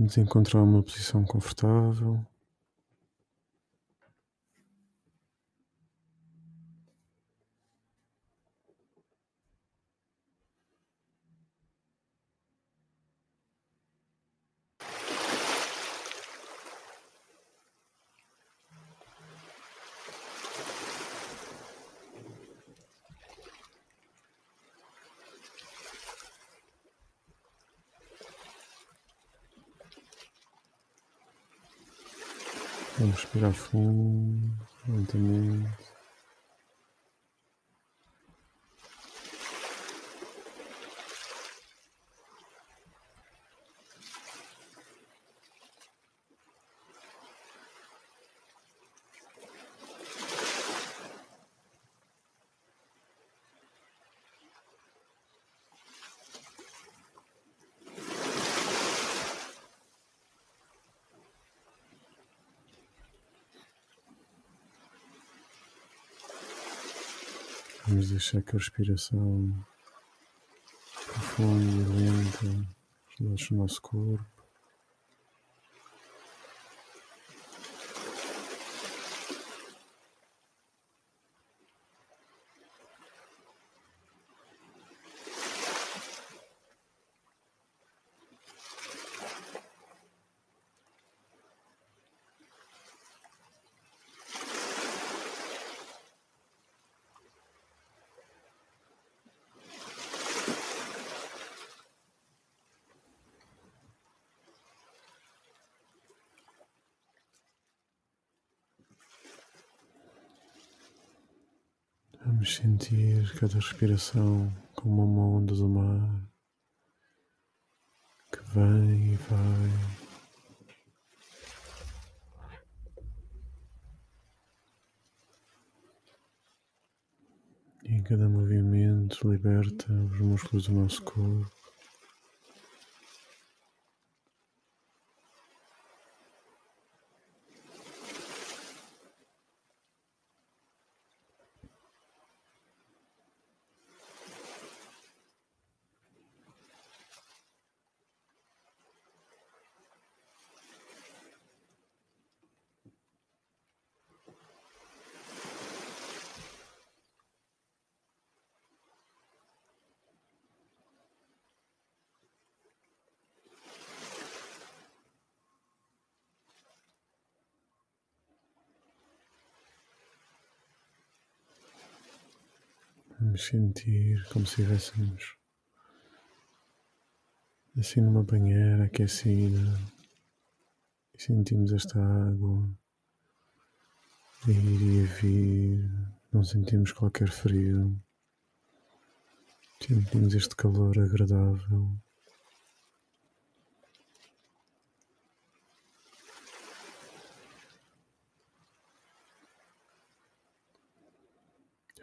Vamos encontrar uma posição confortável. Fundo, lentamente. Vamos deixar que a respiração profunda e lenta relaxe o nosso corpo. Vamos sentir cada respiração como uma onda do mar que vem e vai. E em cada movimento liberta os músculos do nosso corpo. Vamos sentir como se estivéssemos assim numa banheira aquecida e sentimos esta água ir e vir, não sentimos qualquer frio, sentimos este calor agradável.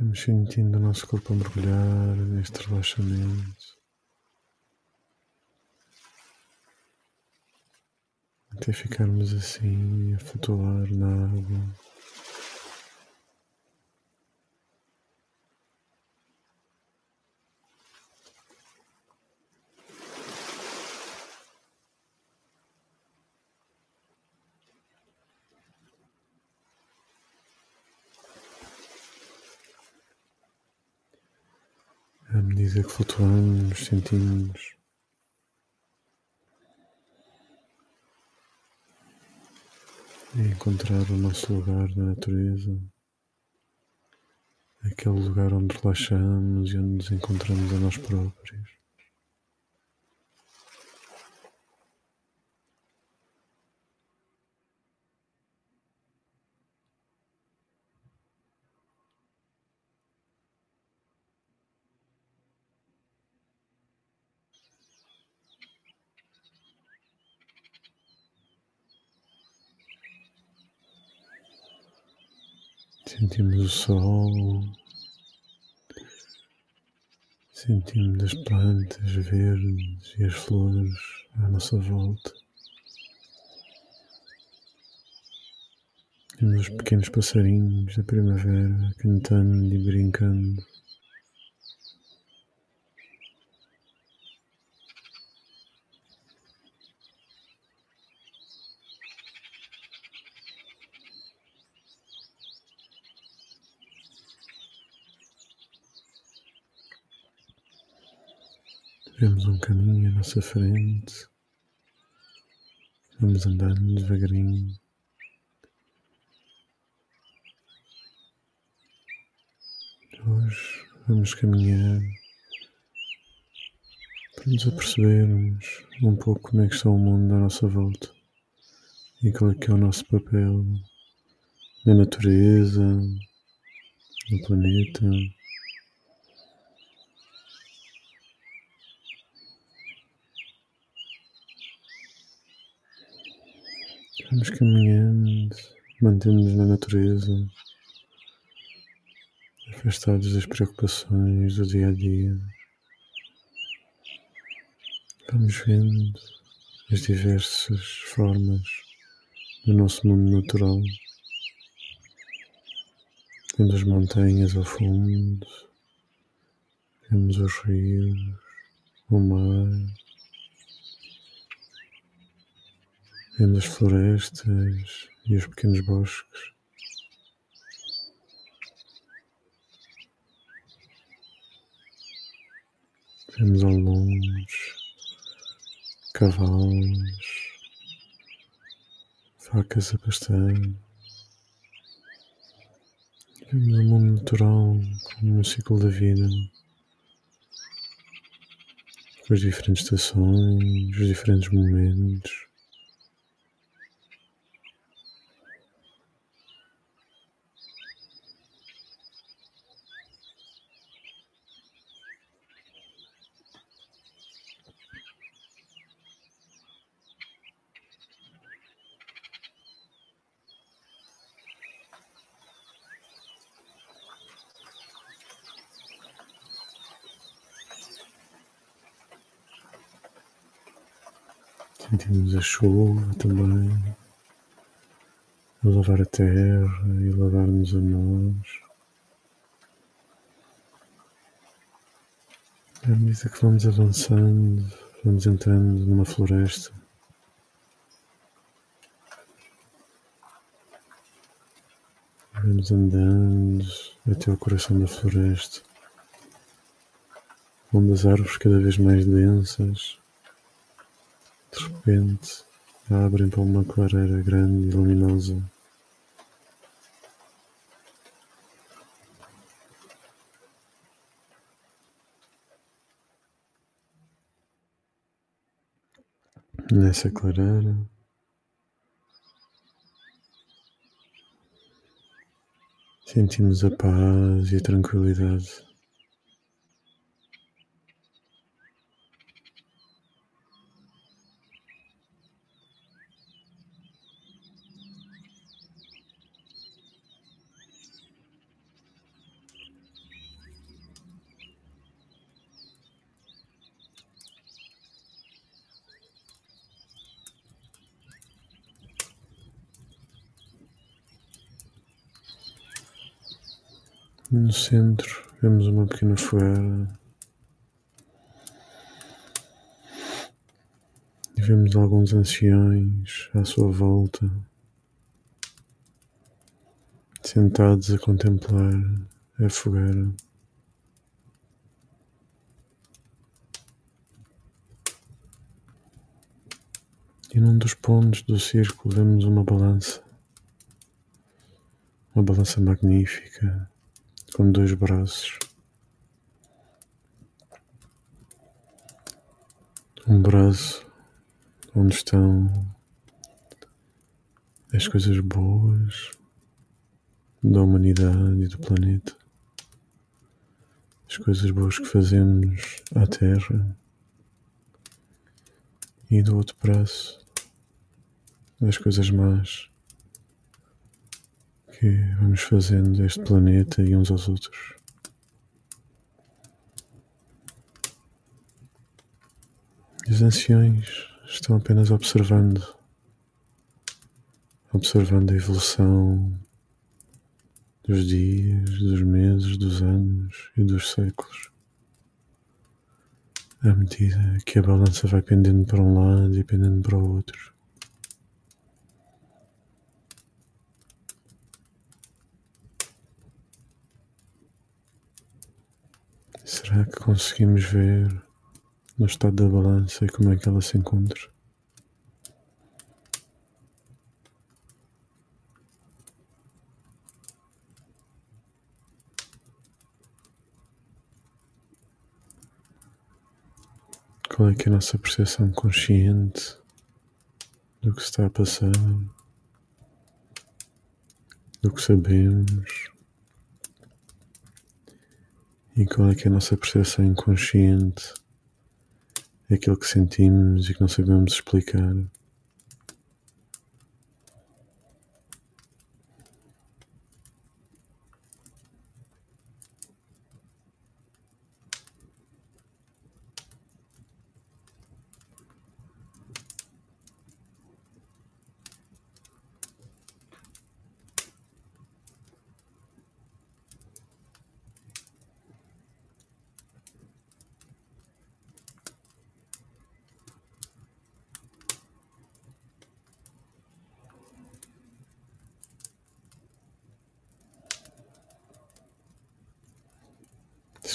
Vamos sentindo o nosso corpo a mergulhar neste relaxamento. Até ficarmos assim a flutuar na água. Medida que flutuamos, sentimos encontrar o nosso lugar na natureza, aquele lugar onde relaxamos e onde nos encontramos a nós próprios. Sentimos o sol, sentimos as plantas verdes e as flores à nossa volta. Temos os pequenos passarinhos da primavera cantando e brincando. Vemos um caminho à nossa frente. Vamos andando devagarinho. Hoje vamos caminhar para nos apercebermos um pouco como é que está o mundo à nossa volta e qual é que é o nosso papel na natureza, no planeta. Vamos caminhando, mantendo-nos na natureza, afastados das preocupações do dia a dia. Vamos vendo as diversas formas do nosso mundo natural. Vemos as montanhas ao fundo, vemos os rios, o mar. Vendo as florestas e os pequenos bosques. Vemos ao longe cavalos, facas a pastar. Vemos o mundo natural como um ciclo da vida. As diferentes estações, os diferentes momentos. Sentimos a chuva também, a lavar a terra e lavar-nos a nós. À medida que vamos avançando, vamos entrando numa floresta. Vamos andando até o coração da floresta, onde as árvores cada vez mais densas de repente abrem para uma clareira grande e luminosa. Nessa clareira sentimos a paz e a tranquilidade. No centro. Vemos uma pequena fogueira. E vemos alguns anciões à sua volta, sentados a contemplar a fogueira. E num dos pontos do círculo vemos uma balança, uma balança magnífica com dois braços. Um braço onde estão as coisas boas da humanidade e do planeta, as coisas boas que fazemos à Terra, e do outro braço as coisas más que vamos fazendo deste planeta e uns aos outros. Os anciões estão apenas observando, observando a evolução dos dias, dos meses, dos anos e dos séculos. À medida que a balança vai pendendo para um lado e pendendo para o outro. Será que conseguimos ver no estado da balança e como é que ela se encontra. Qual é que é a nossa percepção consciente do que está a passar, do que sabemos? E qual é que é a nossa percepção inconsciente daquilo que sentimos e que não sabemos explicar?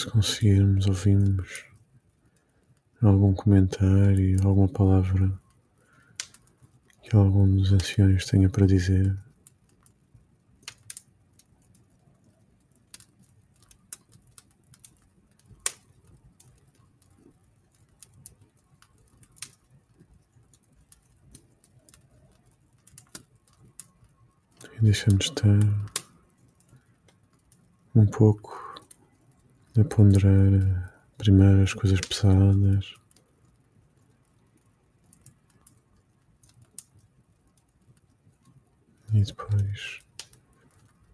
Se conseguirmos, ouvimos algum comentário, alguma palavra que algum dos anciões tenha para dizer. Deixamos estar um pouco a ponderar primeiro as coisas pesadas. E depois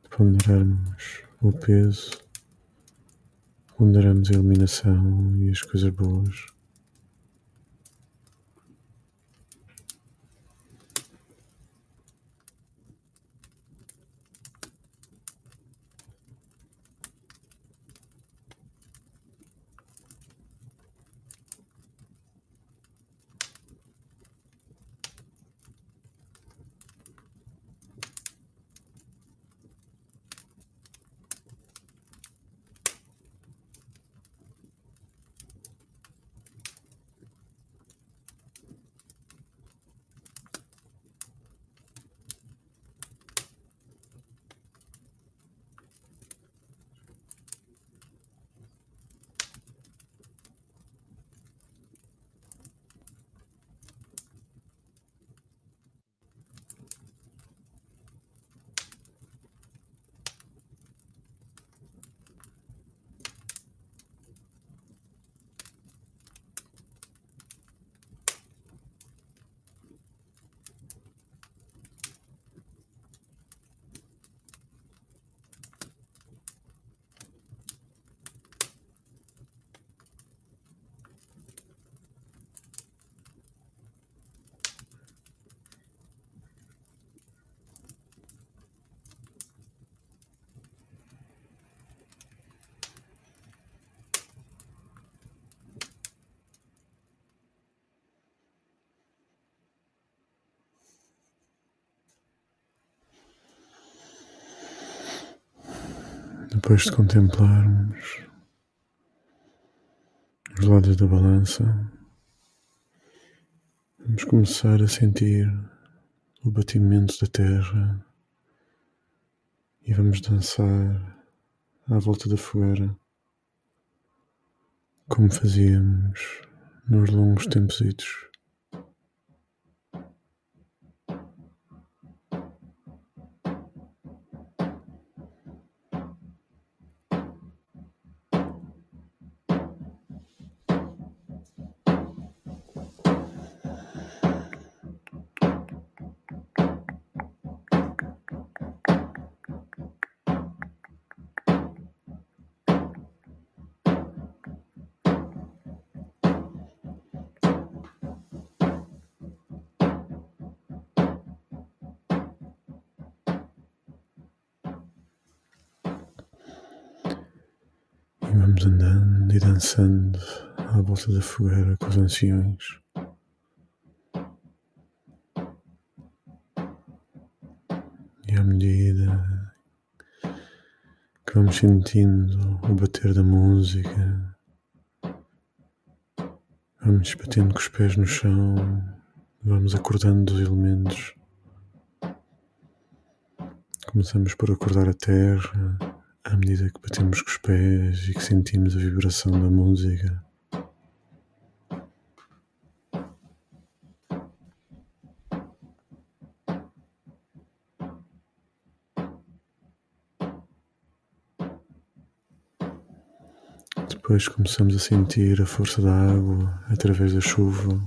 de ponderarmos o peso, ponderamos a iluminação e as coisas boas. Depois de contemplarmos os lados da balança, vamos começar a sentir o batimento da terra e vamos dançar à volta da fogueira, como fazíamos nos longos tempos E vamos andando e dançando à volta da fogueira com os anciões. E à medida que vamos sentindo o bater da música, Vamos batendo com os pés no chão, vamos acordando os elementos. Começamos por acordar a terra à medida que batemos com os pés e que sentimos a vibração da música. Depois começamos a sentir a força da água através da chuva.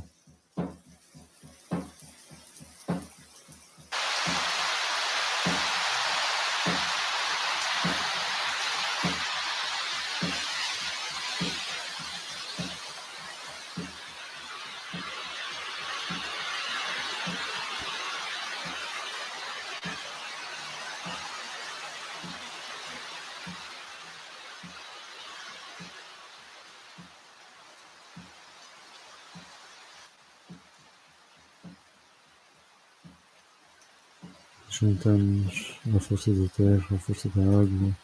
Juntamos a força da terra, a força da água,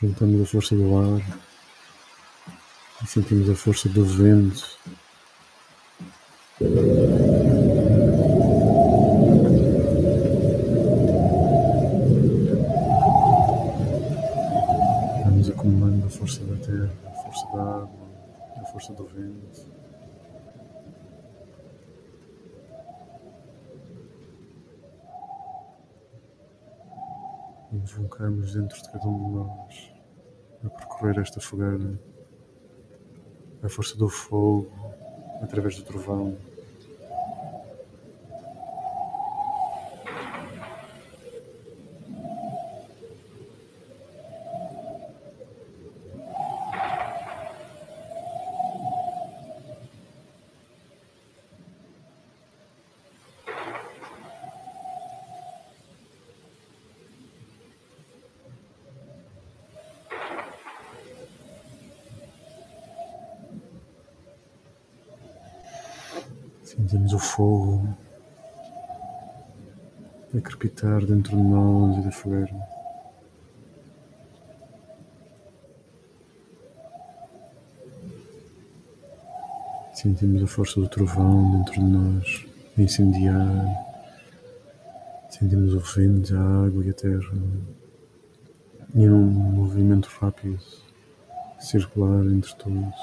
juntamos a força do ar sentimos a força do vento. Vamos acumulando a força da terra, a força da água, a força do vento. invocamos dentro de cada um de nós a percorrer esta fogueira, a força do fogo através do trovão. Sentimos o fogo a crepitar dentro de nós e da fogueira. Sentimos a força do trovão dentro de nós incendiar. Sentimos o vento, a água e a terra. E num movimento rápido, circular entre todos.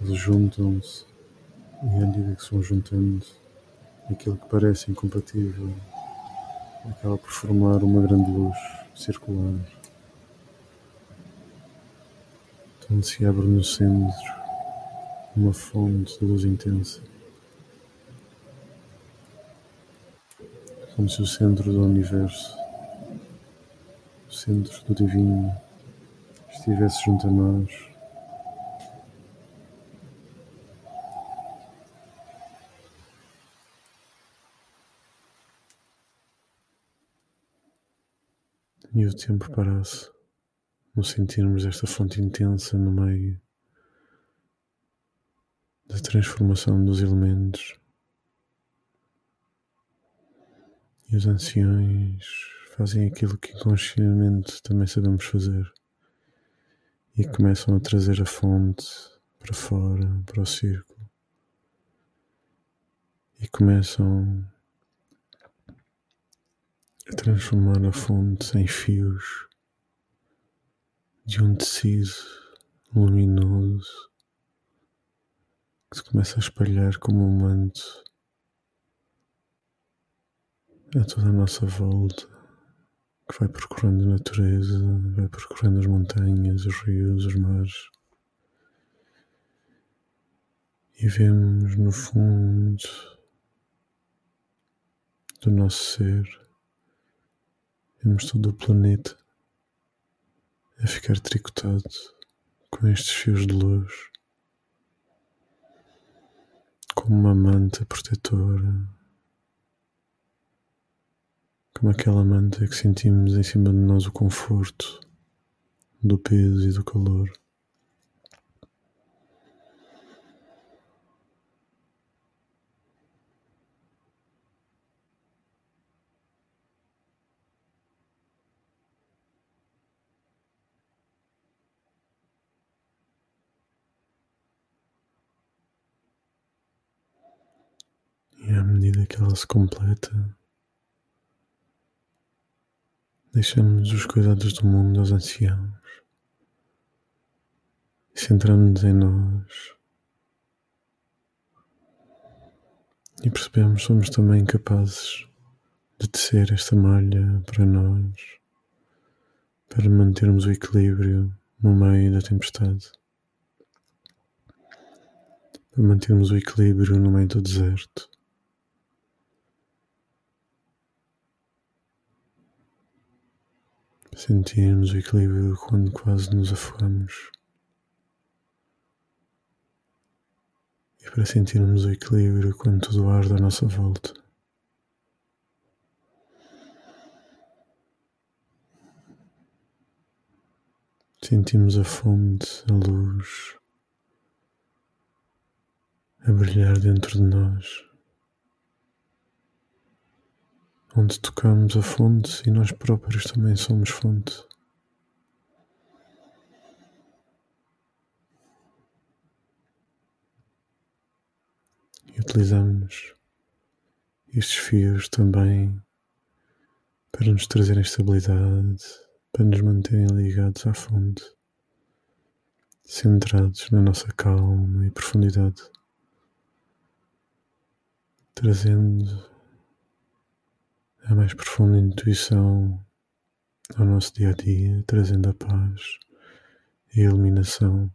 Eles juntam-se e à medida que se vão juntando, aquilo que parece incompatível acaba por formar uma grande luz circular. Então se abre no centro uma fonte de luz intensa. Como se o centro do universo, o centro do divino, estivesse junto a nós e o tempo parasse, nos sentirmos esta fonte intensa no meio da transformação dos elementos. E os anciões fazem aquilo que inconscientemente também sabemos fazer e começam a trazer a fonte para fora, para o círculo. E começam a transformar a fonte em fios de um tecido luminoso que se começa a espalhar como um manto a toda a nossa volta, que vai percorrendo a natureza, vai percorrendo as montanhas, os rios, os mares. E vemos no fundo do nosso ser Vemos todo o planeta a ficar tricotado com estes fios de luz, como uma manta protetora, como aquela manta que sentimos em cima de nós o conforto do peso e do calor. Que ela se completa, deixamos os cuidados do mundo aos anciãos e centramos-nos em nós. E percebemos que somos também capazes de tecer esta malha para nós, para mantermos o equilíbrio no meio da tempestade, para mantermos o equilíbrio no meio do deserto. Sentirmos o equilíbrio quando quase nos afogamos. E para sentirmos o equilíbrio quando tudo arde à nossa volta. Sentimos a fonte, a luz a brilhar dentro de nós. Onde tocamos a fonte e nós próprios também somos fonte. E utilizamos estes fios também para nos trazerem estabilidade, para nos manterem ligados à fonte, centrados na nossa calma e profundidade, trazendo a mais profunda intuição ao nosso dia a dia, trazendo a paz e a iluminação,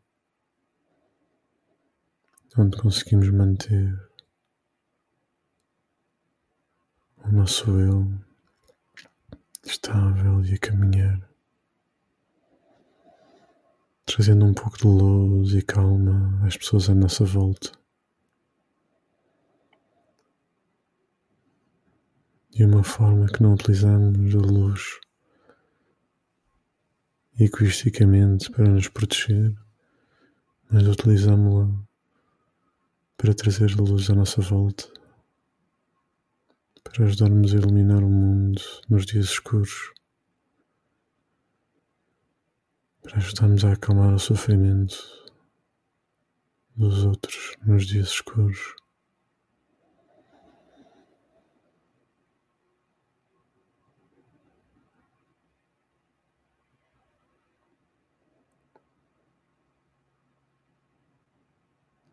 onde conseguimos manter o nosso eu estável e a caminhar, trazendo um pouco de luz e calma às pessoas à nossa volta. De uma forma que não utilizamos a luz egoisticamente para nos proteger, mas utilizamos-la para trazer luz à nossa volta, para ajudarmos a iluminar o mundo nos dias escuros, para ajudarmos a acalmar o sofrimento dos outros nos dias escuros.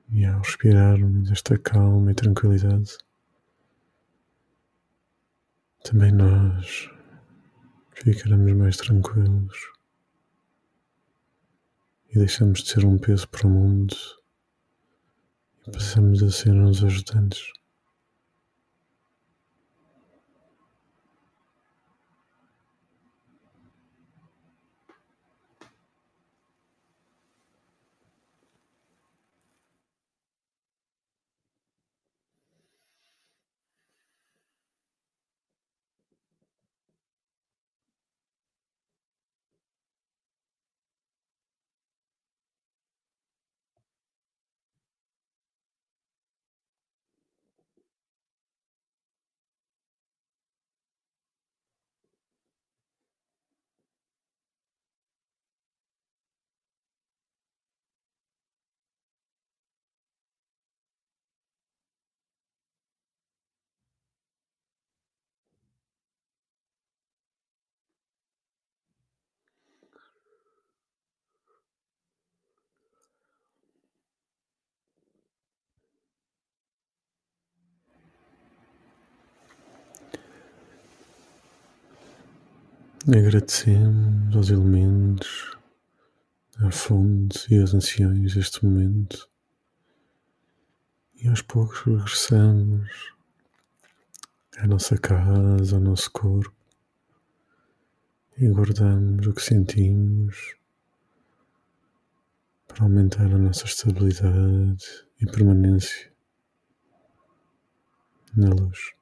E ao respirarmos esta calma e tranquilidade, também nós ficaremos mais tranquilos. E deixamos de ser um peso para o mundo. E passamos a ser uns ajudantes. Agradecemos aos elementos, à fonte e aos anciões deste momento e aos poucos regressamos à nossa casa, ao nosso corpo e guardamos o que sentimos para aumentar a nossa estabilidade e permanência na luz.